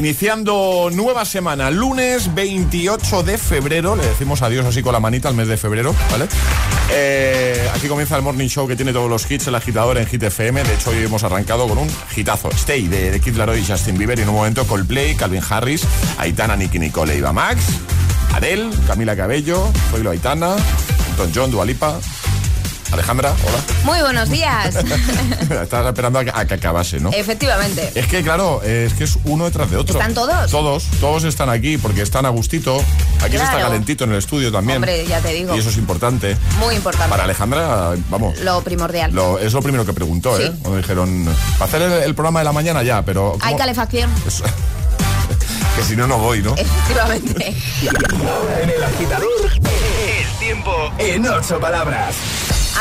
Iniciando nueva semana, lunes 28 de febrero. Le decimos adiós así con la manita al mes de febrero, ¿vale? Eh, aquí comienza el morning show que tiene todos los hits, el agitador en Hit FM. De hecho, hoy hemos arrancado con un hitazo. Stay de, de Kid Laroi y Justin Bieber. Y en un momento Coldplay, Calvin Harris, Aitana, Nicky Nicole, Eva Max, Adele, Camila Cabello, Zoilo Aitana, Don John, Dualipa. Alejandra, hola. Muy buenos días. Estás esperando a que, a que acabase, ¿no? Efectivamente. Es que, claro, es que es uno detrás de otro. ¿Están todos? Todos, todos están aquí porque están a gustito. Aquí se está calentito en el estudio también. Hombre, ya te digo. Y eso es importante. Muy importante. Para Alejandra, vamos. Lo primordial. lo- es lo primero que preguntó, Sí. ¿eh? Cuando dijeron, para hacer el, el programa de la mañana ya, pero. Hay calefacción. Eso- que si no, no voy, ¿no? Efectivamente. En el agitador, el tiempo en ocho palabras.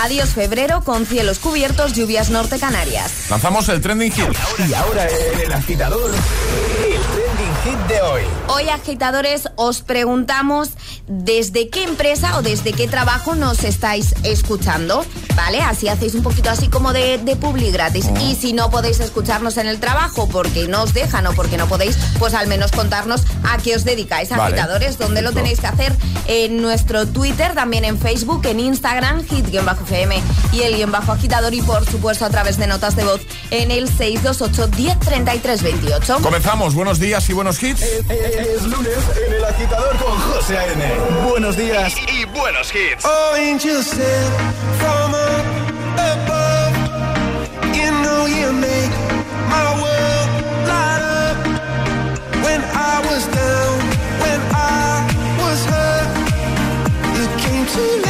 Adiós febrero con cielos cubiertos, lluvias norte Canarias. Lanzamos el trending hit. Y ahora el agitador, el trending hit de hoy. Hoy, agitadores, os preguntamos desde qué empresa o desde qué trabajo nos estáis escuchando, ¿vale? Así hacéis un poquito así como de, de publi gratis. Oh. Y si no podéis escucharnos en el trabajo porque no os dejan o porque no podéis, pues al menos contarnos a qué os dedicáis, Vale. agitadores, donde lo tenéis que hacer en nuestro Twitter, también en Facebook, en Instagram, hit-fm y el guion bajo agitador y por supuesto a través de notas de voz en el 628 1033 28. Comenzamos. Buenos días y buenos hits. Es lunes en el agitador con José A.N. Buenos días y, y buenos hits. Oh, angels sent from above. You know you make my world light up. When I was down, when I was hurt, you came to lift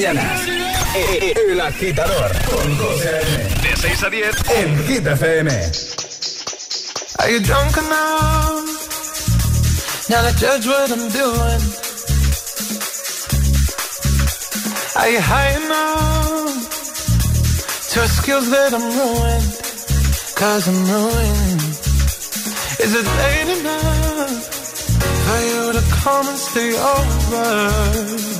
mañanas. El agitador con José. De 6 a 10 en Hit FM. Are you drunk enough? Now to judge what I'm doing. Are you high enough to skills that I'm ruined? Cause I'm ruined. Is it late enough for you to come and stay over?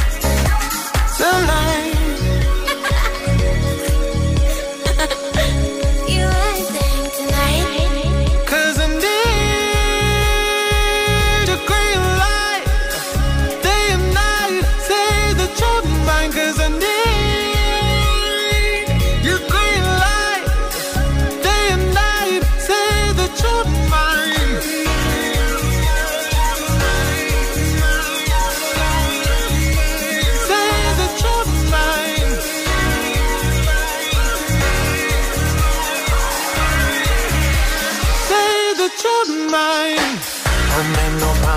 Tonight. you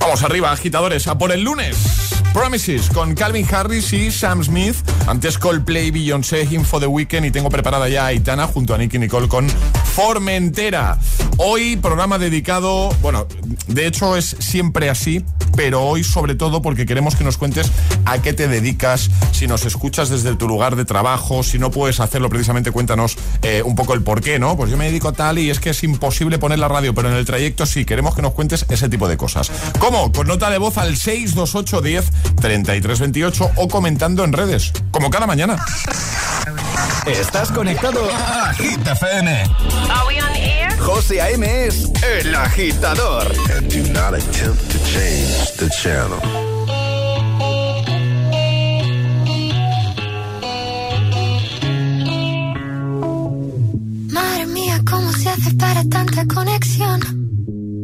Vamos arriba, agitadores, a por el lunes. Promises con Calvin Harris y Sam Smith. Antes Coldplay, Beyoncé, Him for the Weekend y tengo preparada ya a Aitana junto a Nicky Nicole con Formentera. Hoy programa dedicado, bueno, de hecho es siempre así, pero hoy sobre todo porque queremos que nos cuentes a qué te dedicas, si nos escuchas desde tu lugar de trabajo, si no puedes hacerlo precisamente cuéntanos eh, un poco el por qué, ¿no? Pues yo me dedico a tal y es que es imposible poner la radio, pero en el trayecto sí, queremos que nos cuentes ese tipo de cosas. ¿Cómo? Con nota de voz al 628 10 3328 o comentando en redes, como cada mañana. Estás conectado a Hit FM. José A.M. es el agitador. And do not attempt to change the channel. Madre mía, ¿cómo se hace para tanta conexión?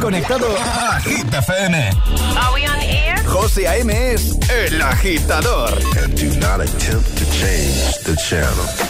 conectado a Hit FM. Are we on air? José A.M. es el agitador. And do not attempt to change the channel.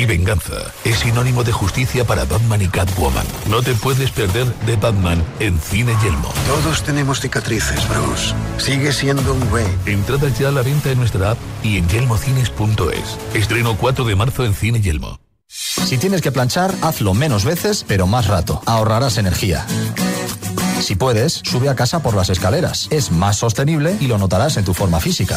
Y venganza es sinónimo de justicia para Batman y Catwoman. No te puedes perder de Batman en Cine Yelmo. Todos tenemos cicatrices, Bruce. Sigue siendo un güey. Entradas ya a la venta en nuestra app y en yelmocines.es. Estreno 4 de marzo en Cine Yelmo. Si tienes que planchar, hazlo menos veces, pero más rato. Ahorrarás energía. Si puedes, sube a casa por las escaleras. Es más sostenible y lo notarás en tu forma física.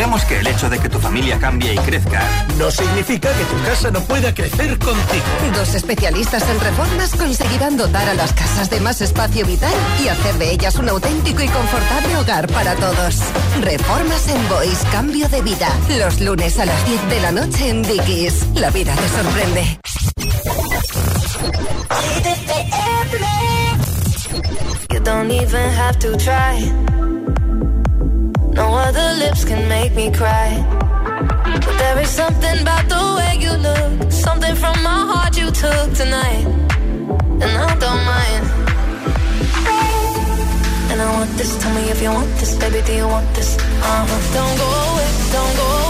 Sabemos que el hecho de que tu familia cambie y crezca no significa que tu casa no pueda crecer contigo. Dos especialistas en reformas conseguirán dotar a las casas de más espacio vital y hacer de ellas un auténtico y confortable hogar para todos. Reformas en Boys, cambio de vida. Los lunes a las 10 de la noche en Dickies. La vida te sorprende. You don't even have to try. No other lips can make me cry. But there is something about the way you look, something from my heart you took tonight, and I don't mind. And I want this. Tell me if you want this, baby. Do you want this? Uh huh. Don't go away. Don't go away.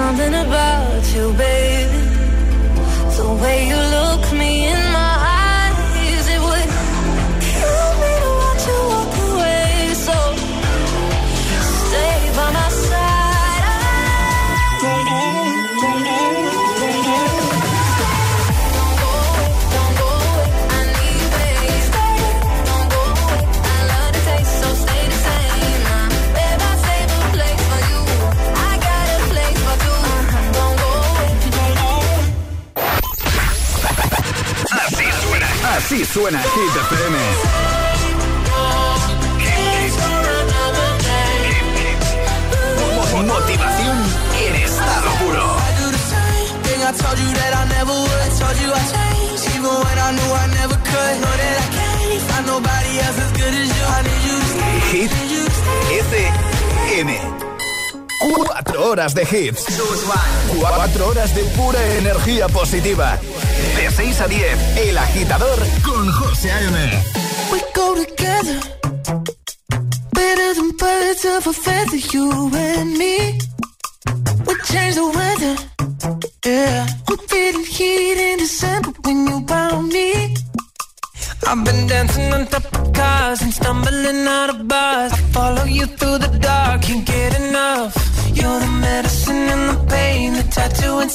Something about you, baby. The way you look horas de hits. Cuatro horas de pura energía positiva. De 6 a 10, El Agitador con José A.M. We go together. Better than birds of a feather, you and me. We change the weather. Yeah. I'm feeling heat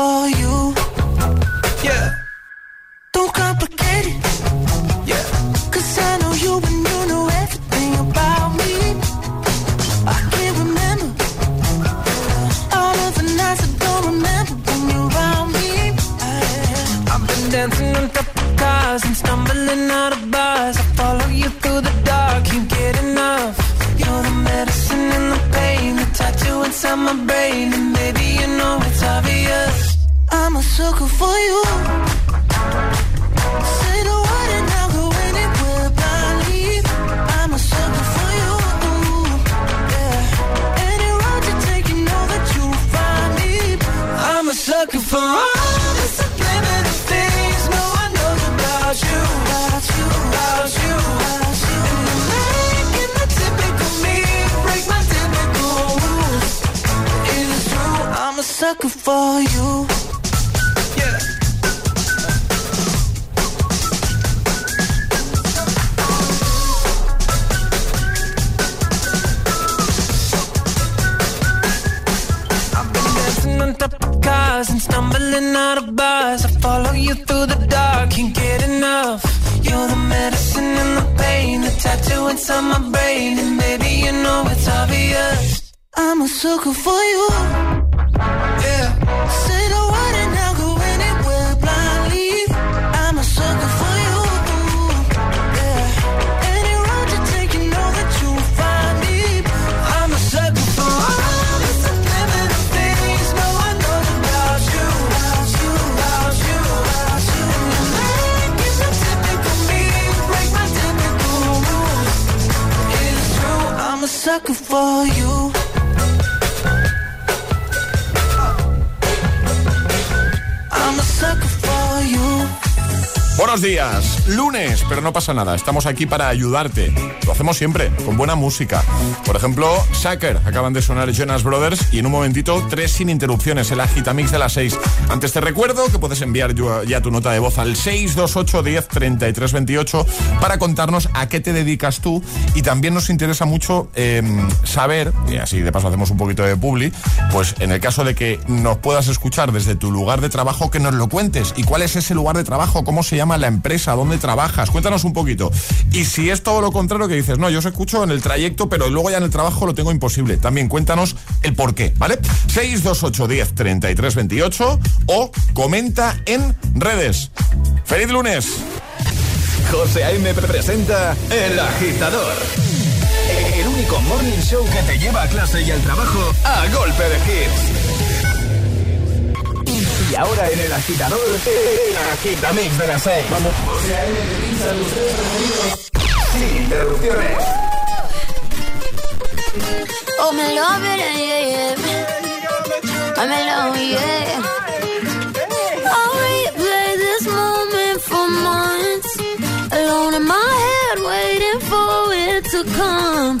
For you. Días, lunes, pero no pasa nada, estamos aquí para ayudarte. Lo hacemos siempre, con buena música. Por ejemplo, Sucker, acaban de sonar Jonas Brothers y en un momentito, tres sin interrupciones, el Agitamix de las 6. Antes te recuerdo que puedes enviar ya tu nota de voz al 628 10 33 28 para contarnos a qué te dedicas tú y también nos interesa mucho eh, saber, y así de paso hacemos un poquito de publi, pues en el caso de que nos puedas escuchar desde tu lugar de trabajo, que nos lo cuentes. ¿Y cuál es ese lugar de trabajo? ¿Cómo se llama la empresa? ¿Dónde trabajas? Cuéntanos un poquito. Y si es todo lo contrario que dices, no, yo os escucho en el trayecto, pero luego ya en el trabajo lo tengo imposible. También cuéntanos el por qué, ¿vale? 628 10 33 28 o comenta en redes. ¡Feliz lunes! José A.M. presenta El Agitador. El único morning show que te lleva a clase y al trabajo a golpe de hits. Y ahora en El Agitador, El Agitamix de las 6. Vamos. Sin interrupciones. Oh, me love it, yeah, yeah. I'm in love, yeah. I'll replay this moment for months. Alone in my head, waiting for it to come.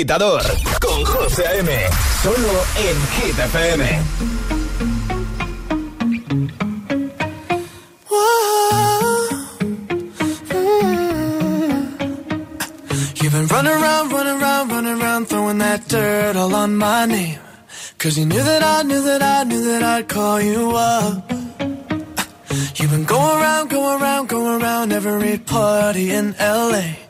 agitador con José A.M. Solo en Hit FM. You've been running around, running around, running around, throwing that dirt all on my name. Cause you knew that I knew that I knew that I'd call you up. You've been going around, going around, going around every party in LA.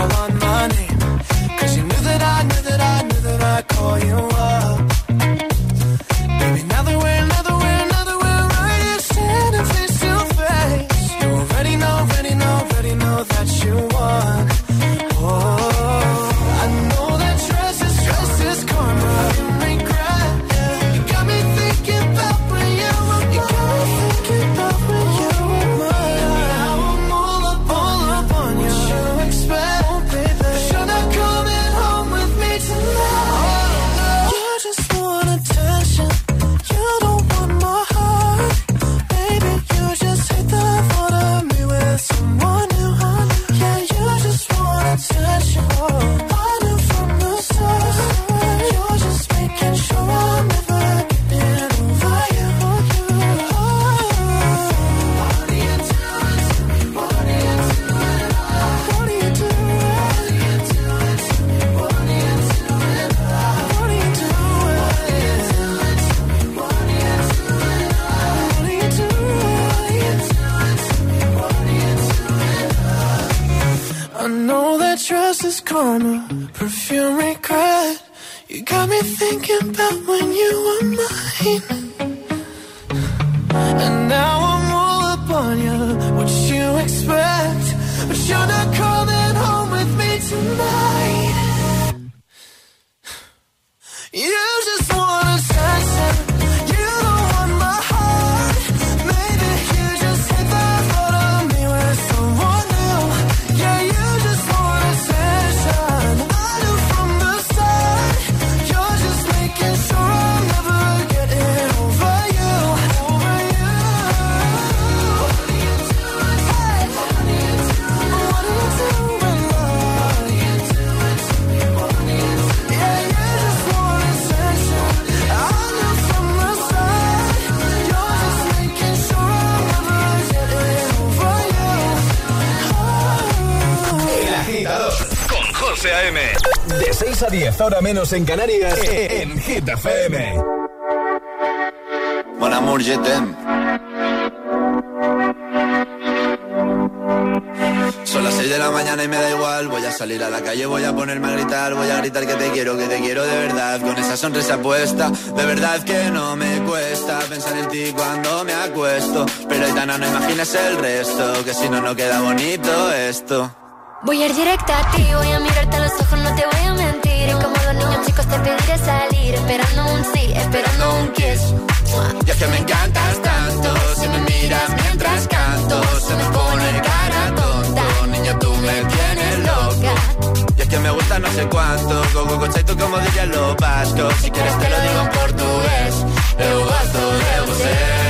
All on my name. Cause you knew that I knew that I knew that I'd call you up. 6 a 10, ahora menos en Canarias, en Hit FM. Mon amour, je. Son las 6 de la mañana y me da igual. Voy a salir a la calle, voy a ponerme a gritar. Voy a gritar que te quiero, que te quiero de verdad. Con esa sonrisa puesta, de verdad que no me cuesta pensar en ti cuando me acuesto. Pero Aitana, no imagines el resto, que si no, no queda bonito esto. Voy a ir directa a ti, voy a mirarte a los ojos, no te voy a mentir. Y como los niños chicos te pediré salir, esperando un sí, esperando un kiss. Y es que me encantas tanto, si me miras mientras canto, se me pone cara tonto, niña tú me tienes loca. Y es que me gusta no sé cuánto, go go go tú como diría lo vasco, si quieres te lo digo en portugués, eu gosto de você.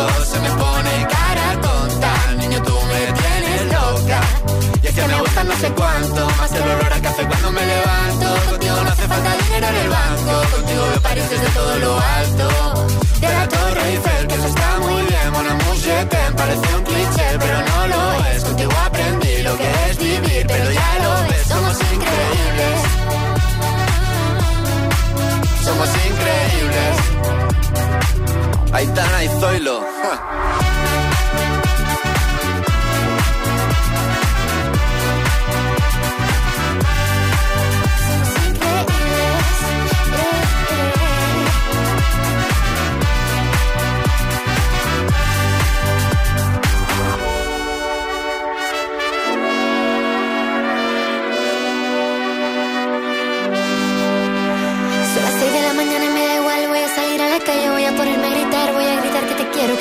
Me no sé cuánto, más el olor a café cuando me levanto. Contigo no hace falta dinero en el banco, contigo veo París desde todo lo alto. De la Torre Eiffel, que eso está muy bien, amour, je t'aime, parece un cliché, pero no lo es. Contigo aprendí lo que es vivir, pero ya lo ves, somos increíbles. Somos increíbles. Aitana y Zoilo. ja.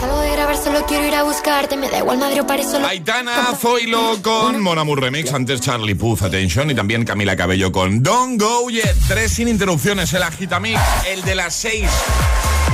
Salgo de grabar, solo quiero ir a buscarte, me da igual Madrid o París, solo... Aitana, Zoilo con Mon Amour Remix, antes Charlie Puth, Attention, y también Camila Cabello con Don't Go Yet. Tres sin interrupciones, el Agitamix, el de las seis.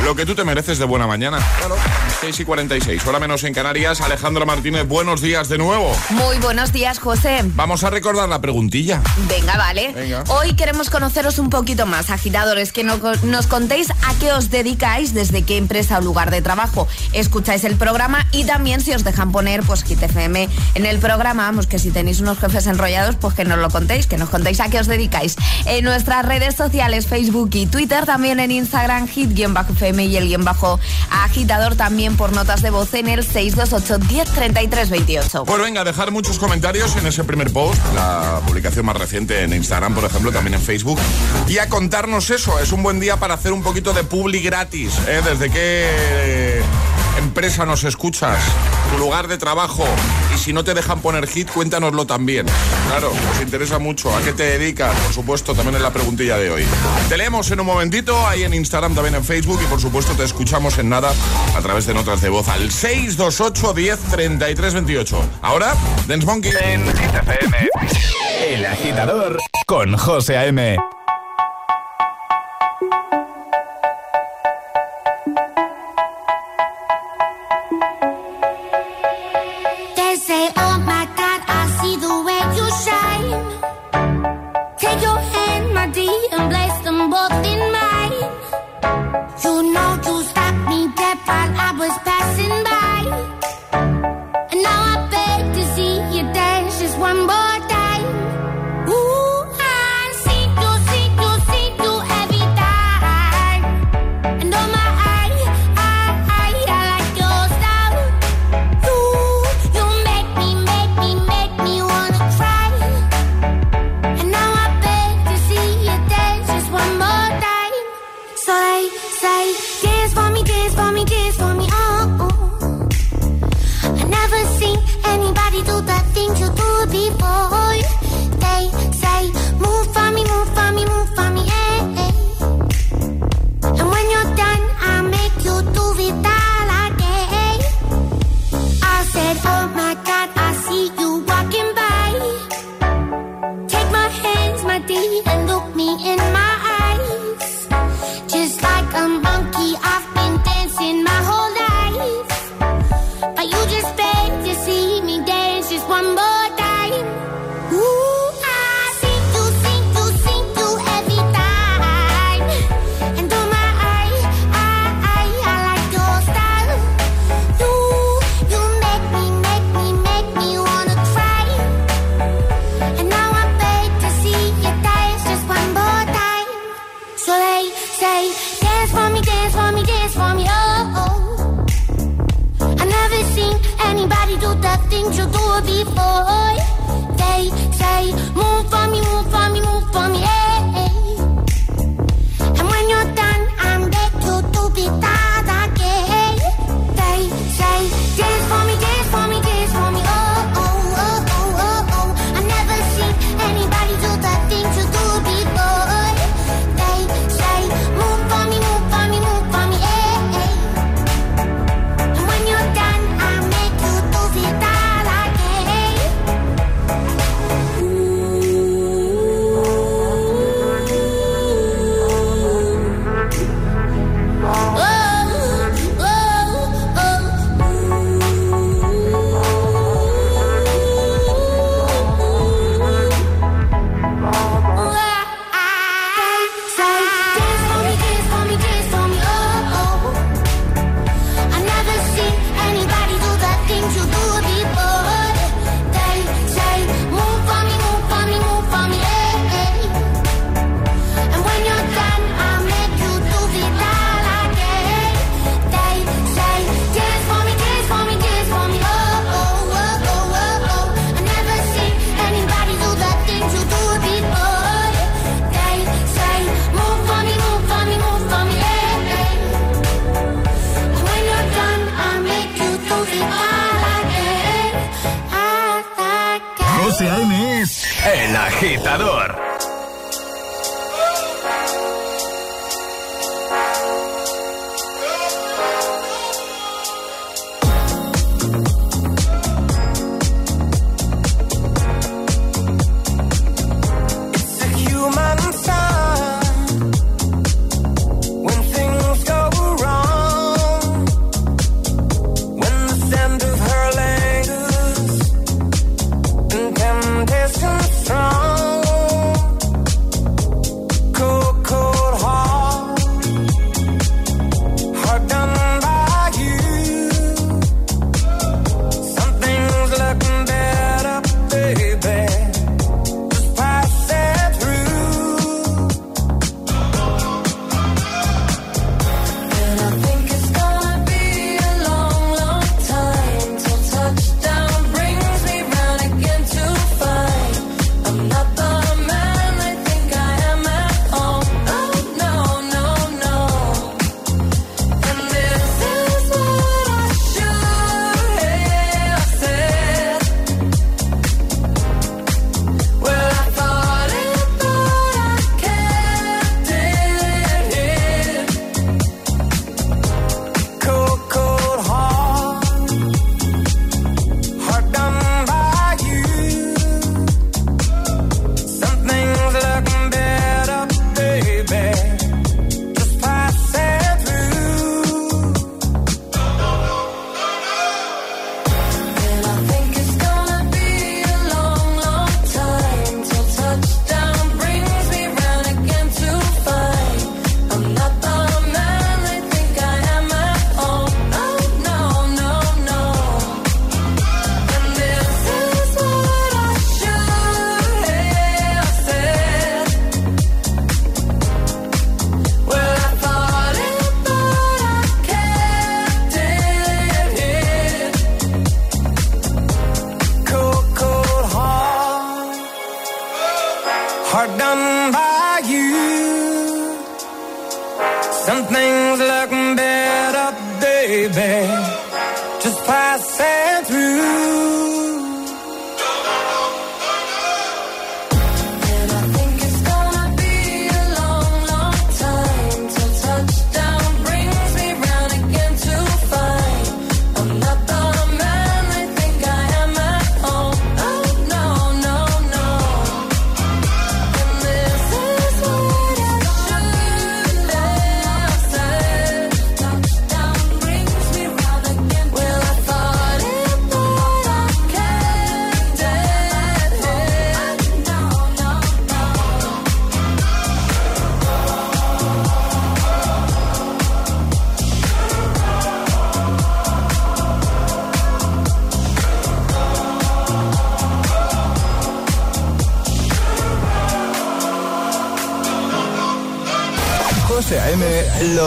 Lo que tú te mereces de buena mañana. Claro, 6 y 46, hora menos en Canarias. Alejandro Martínez, buenos días de nuevo. Muy buenos días, José. Vamos a recordar la preguntilla. Venga, vale. Venga. Hoy queremos conoceros un poquito más, agitadores, que no- nos contéis a qué os dedicáis, desde qué empresa o lugar de trabajo escucháis el programa y también si os dejan poner pues Hit FM en el programa, vamos, que si tenéis unos jefes enrollados, pues que nos lo contéis, que nos contéis a qué os dedicáis. En nuestras redes sociales, Facebook y Twitter, también en Instagram, hit-fm y el guion bajo agitador también por notas de voz en el 628 1033 28. Pues venga, dejar muchos comentarios en ese primer post, la publicación más reciente en Instagram, por ejemplo, también en Facebook. Y a contarnos eso, es un buen día para hacer un poquito de publi gratis. ¿eh? ¿Desde qué empresa nos escuchas? Tu lugar de trabajo. Y si no te dejan poner hit, cuéntanoslo también. Claro, nos interesa mucho. ¿A qué te dedicas? Por supuesto, también en la preguntilla de hoy. Te leemos en un momentito, ahí en Instagram, también en Facebook. Y por supuesto, te escuchamos en nada a través de notas de voz al 628 10 33 28. Ahora, Dance Monkey. En FM, El Agitador con José A.M.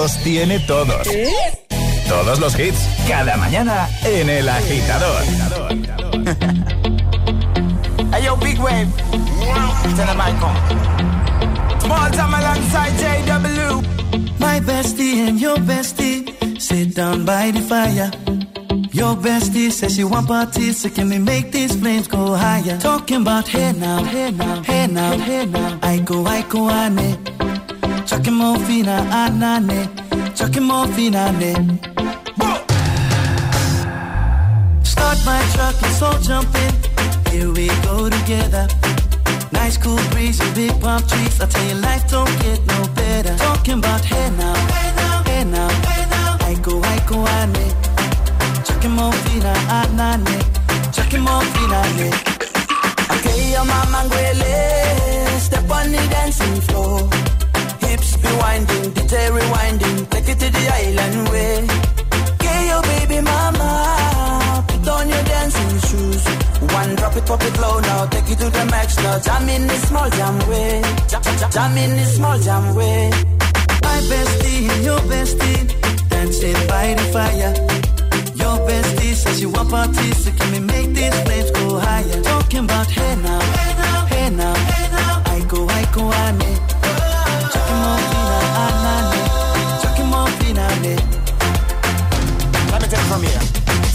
los tiene todos. Todos los hits, cada mañana en El Agitador. hey yo, big wave. I. Small time alongside JW. My bestie and your bestie sit down by the fire. Your bestie says she want parties, so can we make these flames go higher? Talking about hey now, hey now, hey now, hey now. I go, I go, ane. Chucking more fina, anane. Chucking more fina, ne. Start my truck, let's all jump in. Here we go together. Nice cool breeze and big palm trees. I tell you, life don't get no better. Talking about hey now, hey now, hey now, hey now. I go, I go, ane. Chucking more fina, anane. Ah, Chucking more fina, ne. Okay, your mama ngwele. Step on the dancing floor. Hips be winding, DJ the. Jam in this small jam way. Jam, in this small jam way. My bestie your bestie dancing by the fire. Your bestie says you want parties, so can we make these flames go higher? Talking about hey now, hey now, hey now, hey now. I go, I go, ane. Chucking more fina, anane. Chucking more fina, ne. Let me take it from here.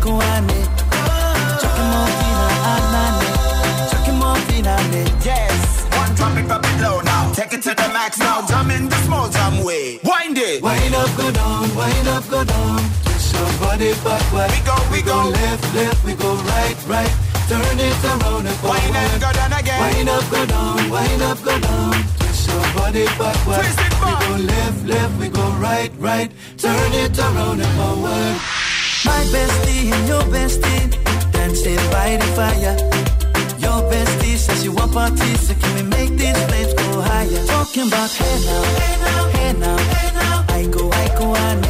I go, I go, ane Chucking more fina, anane Chucking ne Yes, one drop it, drop it low now. Take it to the max now. Jump in the small jam way. Wind it. Wind up, go down, wind up, go down. Twist your body backward We go, we, go. left, left, we go right, right. Turn it around and forward. Wind up, go down again. Wind up, go down, wind up, go down. Twist your body backward Twist it back We go left, left, we go right, right. Turn it around and forward My bestie and your bestie. Dancing by the fire. Your bestie says you want parties So can we make these flames go higher? Talking about hey now, hey now, hey now, I go, I go, ane Chucking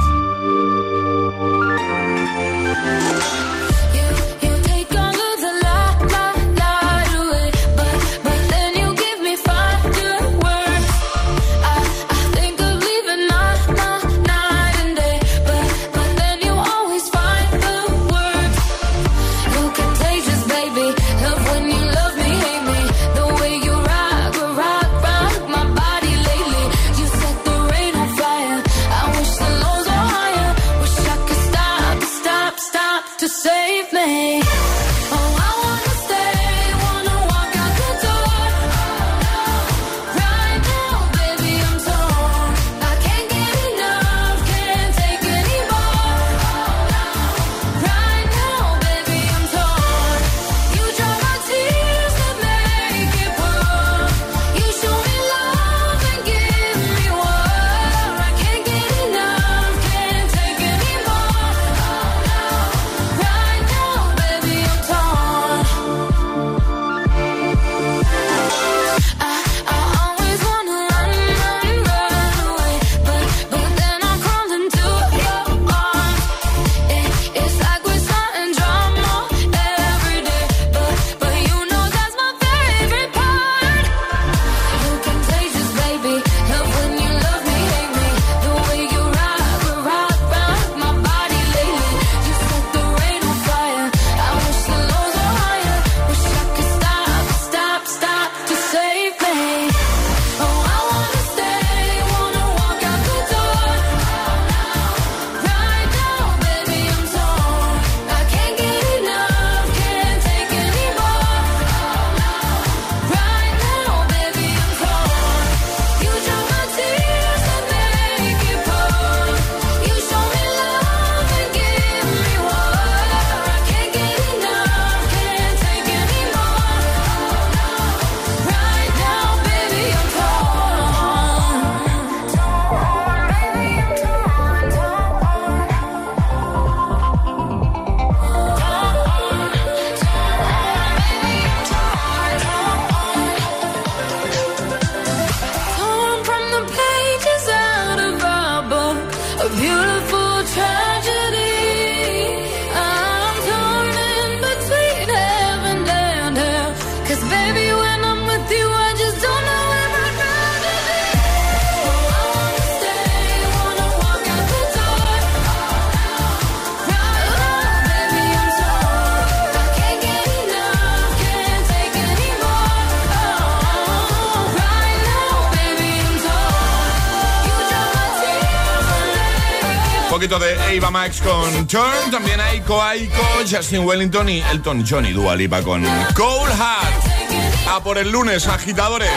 Max con Turn, también Aiko Aiko, Justin Wellington y Elton John y con Cold Heart. A por el lunes, agitadores.